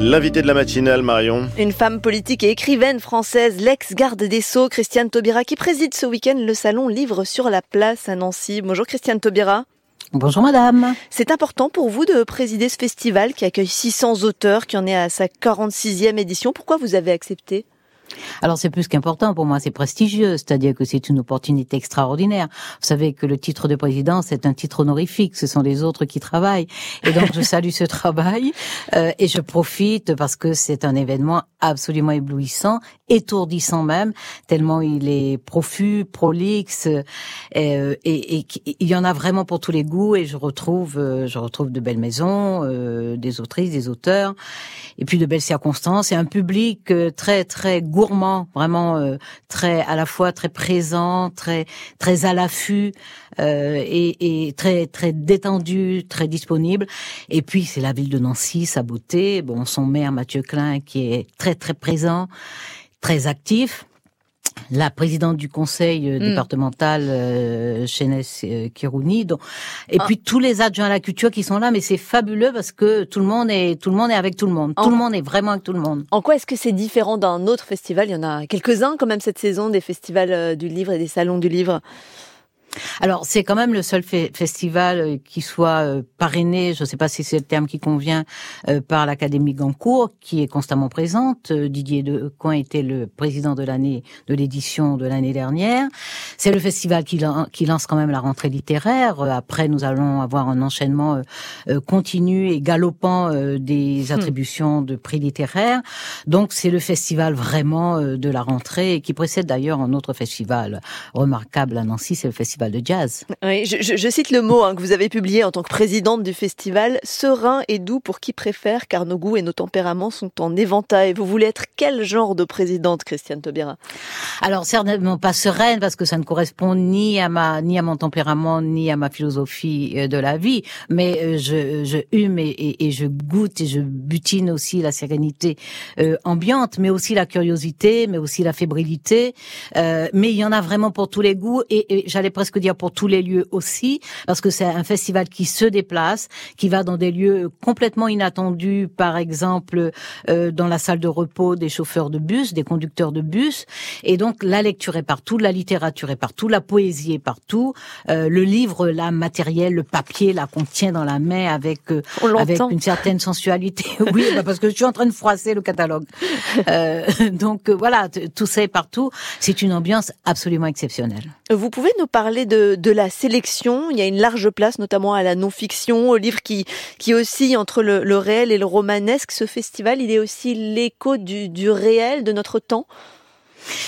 L'invité de la matinale, Marion. Une femme politique et écrivaine française, l'ex-garde des Sceaux, Christiane Taubira, qui préside ce week-end le salon Livre sur la place à Nancy. Bonjour Christiane Taubira. Bonjour madame. C'est important pour vous de présider ce festival qui accueille 600 auteurs, qui en est à sa 46e édition. Pourquoi vous avez accepté? Alors c'est plus qu'important pour moi, c'est prestigieux, c'est-à-dire que c'est une opportunité extraordinaire. Vous savez que le titre de président, c'est un titre honorifique, ce sont les autres qui travaillent. Et donc je salue ce travail euh, et je profite parce que c'est un événement absolument éblouissant, étourdissant même, tellement il est profus, prolixe, euh, et, et, il y en a vraiment pour tous les goûts. Et je retrouve, euh, je retrouve de belles maisons, des autrices, des auteurs, et puis de belles circonstances, et un public très très gourmand, vraiment euh, très à la fois très présent, très très à l'affût euh, et, et, très très détendu, très disponible. Et puis c'est la ville de Nancy, sa beauté, bon son maire Mathieu Klein qui est très très présent, très actif la présidente du conseil euh, mm. départemental euh, euh, Kirouni et ah. puis tous les adjoints à la culture qui sont là mais c'est fabuleux parce que tout le monde est tout le monde est avec tout le monde tout le monde est vraiment avec tout le monde en quoi est-ce que c'est différent d'un autre festival? Il y en a quelques-uns quand même cette saison des festivals euh, du livre et des salons du livre alors c'est quand même le seul festival euh, qui soit euh, parrainé, je ne sais pas si c'est le terme qui convient, euh, par l'Académie Gancourt, qui est constamment présente. Didier Decoing était le président de l'année de l'édition de l'année dernière. C'est le festival qui, qui, lance quand même la rentrée littéraire. Après, nous allons avoir un enchaînement continu et galopant des hmm. attributions de prix littéraires. Donc c'est le festival vraiment de la rentrée qui précède d'ailleurs un autre festival remarquable à Nancy, c'est le festival de jazz. Oui, je, cite le mot hein, que vous avez publié en tant que présidente du festival, serein et doux pour qui préfère, car nos goûts et nos tempéraments sont en éventail. Vous voulez être quel genre de présidente, Christiane Taubira? Alors certainement pas sereine, parce que ça ne correspond ni à ma ni à mon tempérament ni à ma philosophie euh, de la vie, mais euh, je, je hume et, je goûte et je butine aussi la sérénité euh, ambiante, mais aussi la curiosité, mais aussi la fébrilité. mais il y en a vraiment pour tous les goûts et, et j'allais presque que dire pour tous les lieux aussi, parce que c'est un festival qui se déplace, qui va dans des lieux complètement inattendus, par exemple euh, dans la salle de repos des chauffeurs de bus, des conducteurs de bus, et donc la lecture est partout, la littérature est partout, la poésie est partout, euh, le livre, la matériel, le papier, là qu'on tient dans la main avec euh, avec une certaine sensualité. oui, bah, parce que je suis en train de froisser le catalogue. donc voilà, tout ça est partout. C'est une ambiance absolument exceptionnelle. Vous pouvez nous parler de, la sélection. Il y a une large place, notamment à la non-fiction, au livre qui, qui oscille entre le, réel et le romanesque. Ce festival, il est aussi l'écho du, du réel, de notre temps.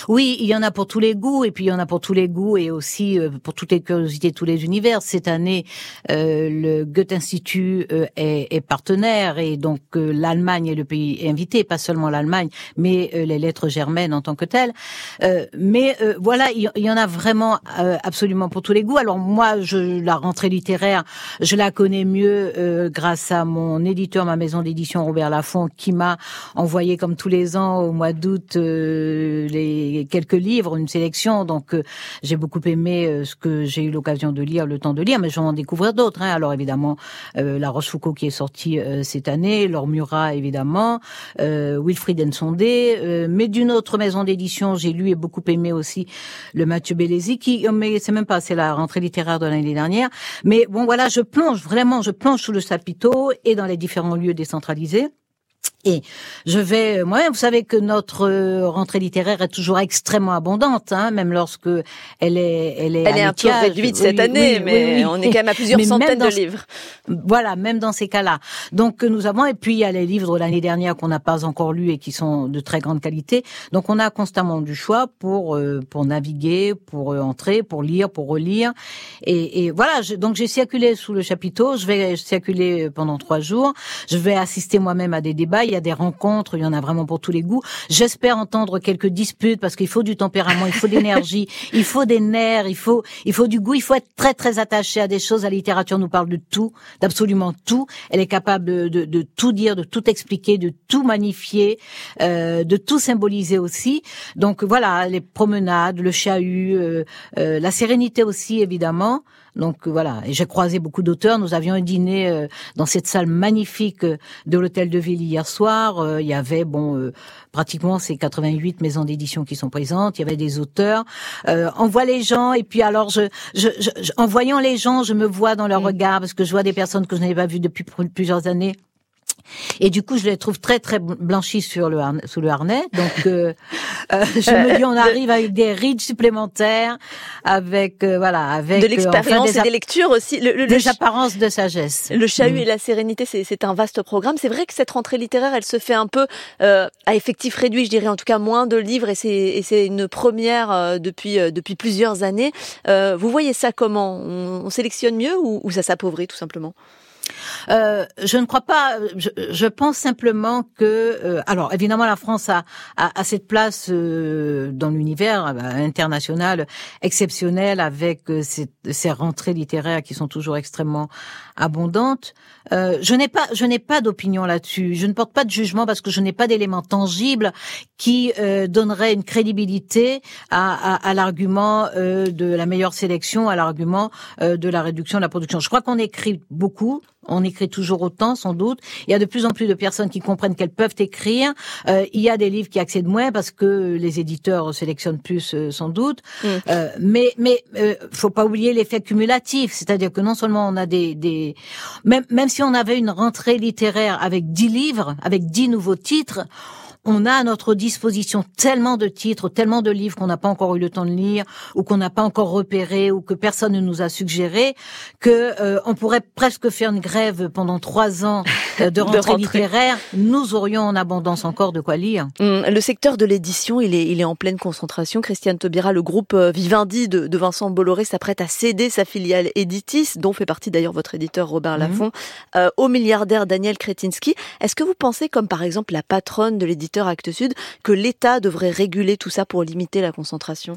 Oui, il y en a pour tous les goûts et puis il y en a pour tous les goûts et aussi euh, pour toutes les curiosités, tous les univers. Cette année, euh, le Goethe Institut euh, est, partenaire et donc l'Allemagne est le pays invité, pas seulement l'Allemagne, mais les lettres germaines en tant que telles. mais voilà, il y, en a vraiment absolument pour tous les goûts. Alors moi, je, la rentrée littéraire, je la connais mieux grâce à mon éditeur, ma maison d'édition Robert Laffont, qui m'a envoyé comme tous les ans au mois d'août les quelques livres, une sélection. Donc euh, j'ai beaucoup aimé euh, ce que j'ai eu l'occasion de lire, le temps de lire, mais j'en découvrir d'autres. Hein. Alors évidemment, euh, La Rochefoucauld qui est sortie cette année, Laure Murat évidemment, Wilfried Nsondé, mais d'une autre maison d'édition, j'ai lu et beaucoup aimé aussi le Mathieu Bellesi, qui, mais c'est même pas, c'est la rentrée littéraire de l'année dernière. Mais bon voilà, je plonge vraiment, je plonge sous le sapito et dans les différents lieux décentralisés. Et je vais, euh, moi, vous savez que notre euh, rentrée littéraire est toujours extrêmement abondante, hein, même lorsque elle est, elle est, elle est un peu réduite cette année, mais on est quand même à plusieurs centaines de livres. Voilà, même dans ces cas-là. Donc nous avons, et puis il y a les livres de l'année dernière qu'on n'a pas encore lus et qui sont de très grande qualité. Donc on a constamment du choix pour euh, pour naviguer, pour entrer, pour lire, pour relire. Et, et voilà, donc j'ai circulé sous le chapiteau. Je vais circuler pendant trois jours. Je vais assister moi-même à des débats il y a des rencontres, il y en a vraiment pour tous les goûts. J'espère entendre quelques disputes parce qu'il faut du tempérament, il faut de l'énergie, il faut des nerfs, il faut, il faut du goût, il faut être très très attaché à des choses. La littérature nous parle de tout, d'absolument tout. Elle est capable de, de, tout dire, de tout expliquer, de tout magnifier, euh, de tout symboliser aussi. Donc voilà, les promenades, le chahut, euh, euh, la sérénité aussi évidemment. Donc voilà, et j'ai croisé beaucoup d'auteurs. Nous avions un dîner dans cette salle magnifique de l'hôtel de ville hier soir. il y avait bon pratiquement ces 88 maisons d'édition qui sont présentes. Il y avait des auteurs. on voit les gens et puis alors je, je, en voyant les gens, je me vois dans leur mm. regard parce que je vois des personnes que je n'avais pas vues depuis plusieurs années et du coup, je les trouve très très blanchis sur le harnais, sous le harnais. Donc, euh, euh, je me dis, on arrive avec des rides supplémentaires, avec euh, voilà, avec de l'expérience et des lectures aussi. Le, des apparences de sagesse. Le chahut mm. et la sérénité, c'est un vaste programme. C'est vrai que cette rentrée littéraire, elle se fait un peu à effectif réduit, je dirais, en tout cas moins de livres, et c'est une première depuis depuis plusieurs années. vous voyez ça comment? On, on sélectionne mieux ou, ou ça s'appauvrit tout simplement? Euh, je ne crois pas. Je, pense simplement que, euh, alors évidemment, la France a, a, cette place euh, dans l'univers international exceptionnelle avec ces, ces, rentrées littéraires qui sont toujours extrêmement abondantes. je n'ai pas, je n'ai pas d'opinion là-dessus. Je ne porte pas de jugement parce que je n'ai pas d'éléments tangibles qui donnerait une crédibilité à, à, à l'argument de la meilleure sélection, à l'argument de la réduction de la production. Je crois qu'on écrit beaucoup on écrit toujours autant, sans doute. Il y a de plus en plus de personnes qui comprennent qu'elles peuvent écrire. Euh, il y a des livres qui accèdent moins parce que les éditeurs sélectionnent plus, euh, sans doute. Mm. Euh, mais mais faut pas oublier l'effet cumulatif, c'est-à-dire que non seulement on a des, des même même si on avait une rentrée littéraire avec dix livres, avec dix nouveaux titres on a à notre disposition tellement de titres, tellement de livres qu'on n'a pas encore eu le temps de lire, ou qu'on n'a pas encore repéré, ou que personne ne nous a suggéré, que euh, on pourrait presque faire une grève pendant trois ans euh, de rentrée, littéraire. Nous aurions en abondance encore de quoi lire. Hum, le secteur de l'édition, il est, il est en pleine concentration. Christiane Taubira, le groupe euh, Vivendi de, Vincent Bolloré s'apprête à céder sa filiale Editis, dont fait partie d'ailleurs votre éditeur Robert mhm. Laffont, au milliardaire Daniel Kretinsky. Est-ce que vous pensez, comme par exemple la patronne de l'éditeur Actes Sud, que l'État devrait réguler tout ça pour limiter la concentration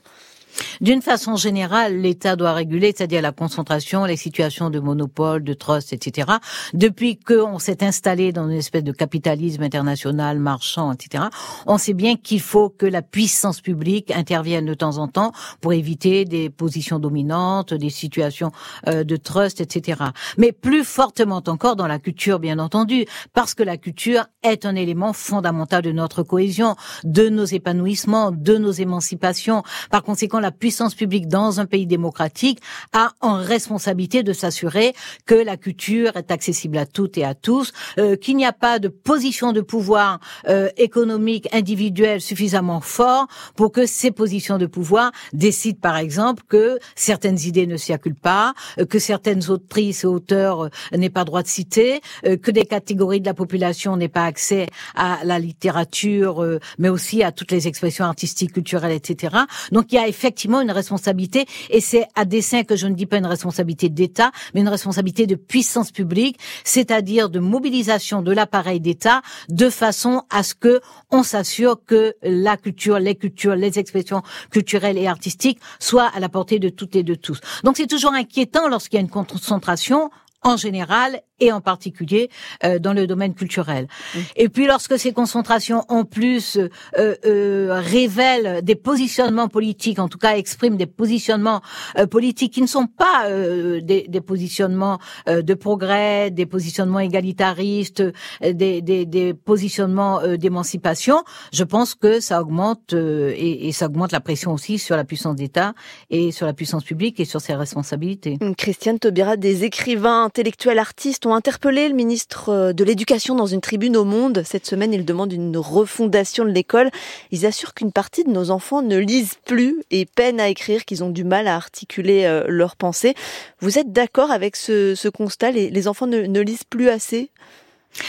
d'une façon générale, l'État doit réguler, c'est-à-dire la concentration, les situations de monopole, de trust, etc. Depuis qu'on s'est installé dans une espèce de capitalisme international, marchand, etc., on sait bien qu'il faut que la puissance publique intervienne de temps en temps pour éviter des positions dominantes, des situations euh, de trust, etc. Mais plus fortement encore dans la culture, bien entendu, parce que la culture est un élément fondamental de notre cohésion, de nos épanouissements, de nos émancipations. Par conséquent, la puissance publique dans un pays démocratique a en responsabilité de s'assurer que la culture est accessible à toutes et à tous, euh, qu'il n'y a pas de position de pouvoir euh, économique individuelle suffisamment fort pour que ces positions de pouvoir décident par exemple que certaines idées ne circulent pas, euh, que certaines autrices et auteurs n'aient pas droit de citer, que des catégories de la population n'aient pas accès à la littérature, mais aussi à toutes les expressions artistiques, culturelles, etc. Donc il y a effectivement effectivement une responsabilité, et c'est à dessein que je ne dis pas une responsabilité d'État, mais une responsabilité de puissance publique, c'est-à-dire de mobilisation de l'appareil d'État, de façon à ce que on s'assure que la culture, les cultures, les expressions culturelles et artistiques soient à la portée de toutes et de tous. Donc c'est toujours inquiétant lorsqu'il y a une concentration en général et en particulier euh, dans le domaine culturel. Mmh. Et puis lorsque ces concentrations en plus euh, euh, révèlent des positionnements politiques, en tout cas expriment des positionnements euh, politiques qui ne sont pas euh, des, des, positionnements de progrès, des positionnements égalitaristes, des, des, des positionnements d'émancipation, je pense que ça augmente et, et, ça augmente la pression aussi sur la puissance d'État et sur la puissance publique et sur ses responsabilités. Christiane Taubira, des écrivains intellectuels artistes ont interpellé le ministre euh, de l'Éducation dans une tribune au Monde. Cette semaine, il demande une refondation de l'école. Ils assurent qu'une partie de nos enfants ne lisent plus et peinent à écrire, qu'ils ont du mal à articuler euh, leurs pensées. Vous êtes d'accord avec ce, constat? Les, enfants ne lisent plus assez?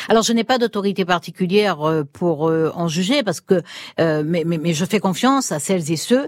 Alors je n'ai pas d'autorité particulière euh, pour euh, en juger parce que euh, mais, mais, mais, je fais confiance à celles et ceux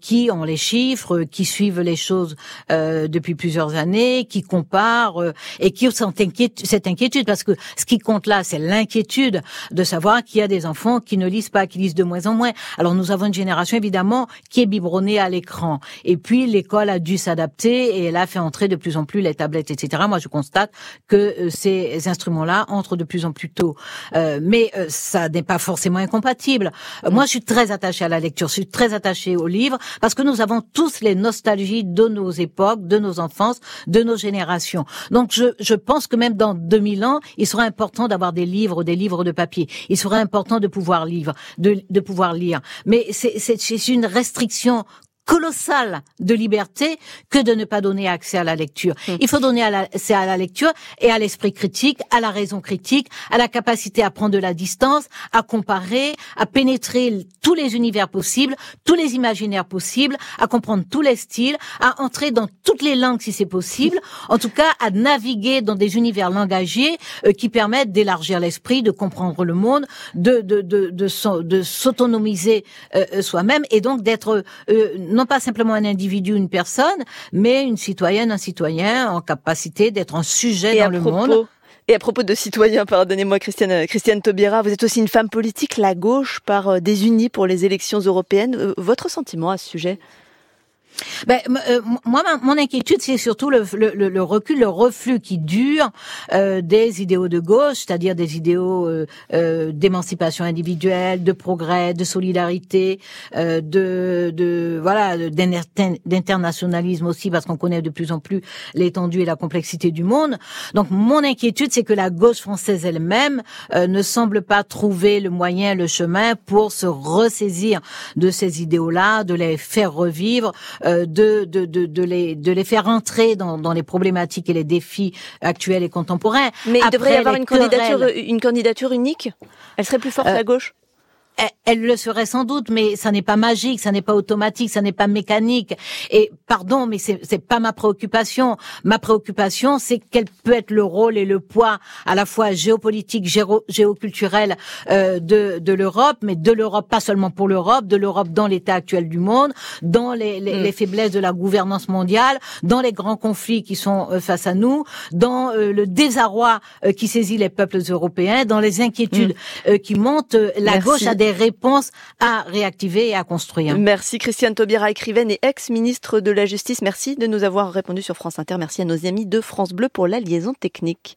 qui ont les chiffres, qui suivent les choses depuis plusieurs années, qui comparent et qui ont cette inquiétude parce que ce qui compte là c'est l'inquiétude de savoir qu'il y a des enfants qui ne lisent pas, qui lisent de moins en moins. Alors nous avons une génération évidemment qui est biberonnée à l'écran et puis l'école a dû s'adapter et elle a fait entrer de plus en plus les tablettes etc. Moi je constate que ces instruments là entrent de plus en plus tôt. Euh, mais euh, ça n'est pas forcément incompatible. Euh, moi, je suis très attachée à la lecture, je suis très attachée au livre, parce que nous avons tous les nostalgies de nos époques, de nos enfances, de nos générations. Donc, je, je pense que même dans 2000 ans, il sera important d'avoir des livres, des livres de papier. Il sera important de pouvoir lire, de, de pouvoir lire. Mais c'est une restriction colossal de liberté que de ne pas donner accès à la lecture. Hum. Il faut donner accès à la lecture et à l'esprit critique, à la raison critique, à la capacité à prendre de la distance, à comparer, à pénétrer tous les univers possibles, tous les imaginaires possibles, à comprendre tous les styles, à entrer dans toutes les langues si c'est possible, en tout cas à naviguer dans des univers langagiers euh, qui permettent d'élargir l'esprit, de comprendre le monde, de de de de, s'autonomiser euh, euh, soi-même et donc d'être non pas simplement un individu, une personne, mais une citoyenne, un citoyen en capacité d'être un sujet dans le monde. Et à propos de citoyens, pardonnez-moi Christiane, Christiane Taubira, vous êtes aussi une femme politique, la gauche part euh, désunie pour les élections européennes. Euh, votre sentiment à ce sujet? Ben, euh, moi, mon inquiétude, c'est surtout le, le, le, recul, le reflux qui dure euh, des idéaux de gauche, c'est-à-dire des idéaux euh, euh d'émancipation individuelle, de progrès, de solidarité, euh, de, de voilà, d'internationalisme aussi, parce qu'on connaît de plus en plus l'étendue et la complexité du monde. Donc, mon inquiétude, c'est que la gauche française elle-même ne semble pas trouver le moyen, le chemin pour se ressaisir de ces idéaux-là, de les faire revivre euh, de, de, de, de, les, de les faire entrer dans, dans les problématiques et les défis actuels et contemporains. Mais il devrait y avoir une candidature, une candidature unique? Elle serait plus forte euh, à gauche? Elle le serait sans doute, mais ça n'est pas magique, ça n'est pas automatique, ça n'est pas mécanique. Et pardon, mais c'est c'est pas ma préoccupation. Ma préoccupation, c'est quel peut être le rôle et le poids à la fois géopolitique, géoculturel euh, de de l'Europe, mais de l'Europe pas seulement pour l'Europe, de l'Europe dans l'état actuel du monde, dans les, les, mm. les, faiblesses de la gouvernance mondiale, dans les grands conflits qui sont euh, face à nous, dans euh, le désarroi euh, qui saisit les peuples européens, dans les inquiétudes mm. qui montent. La gauche a des réponses à réactiver et à construire. Merci Christiane Taubira, écrivaine et ex-ministre de la Justice. Merci de nous avoir répondu sur France Inter. Merci à nos amis de France Bleu pour la liaison technique.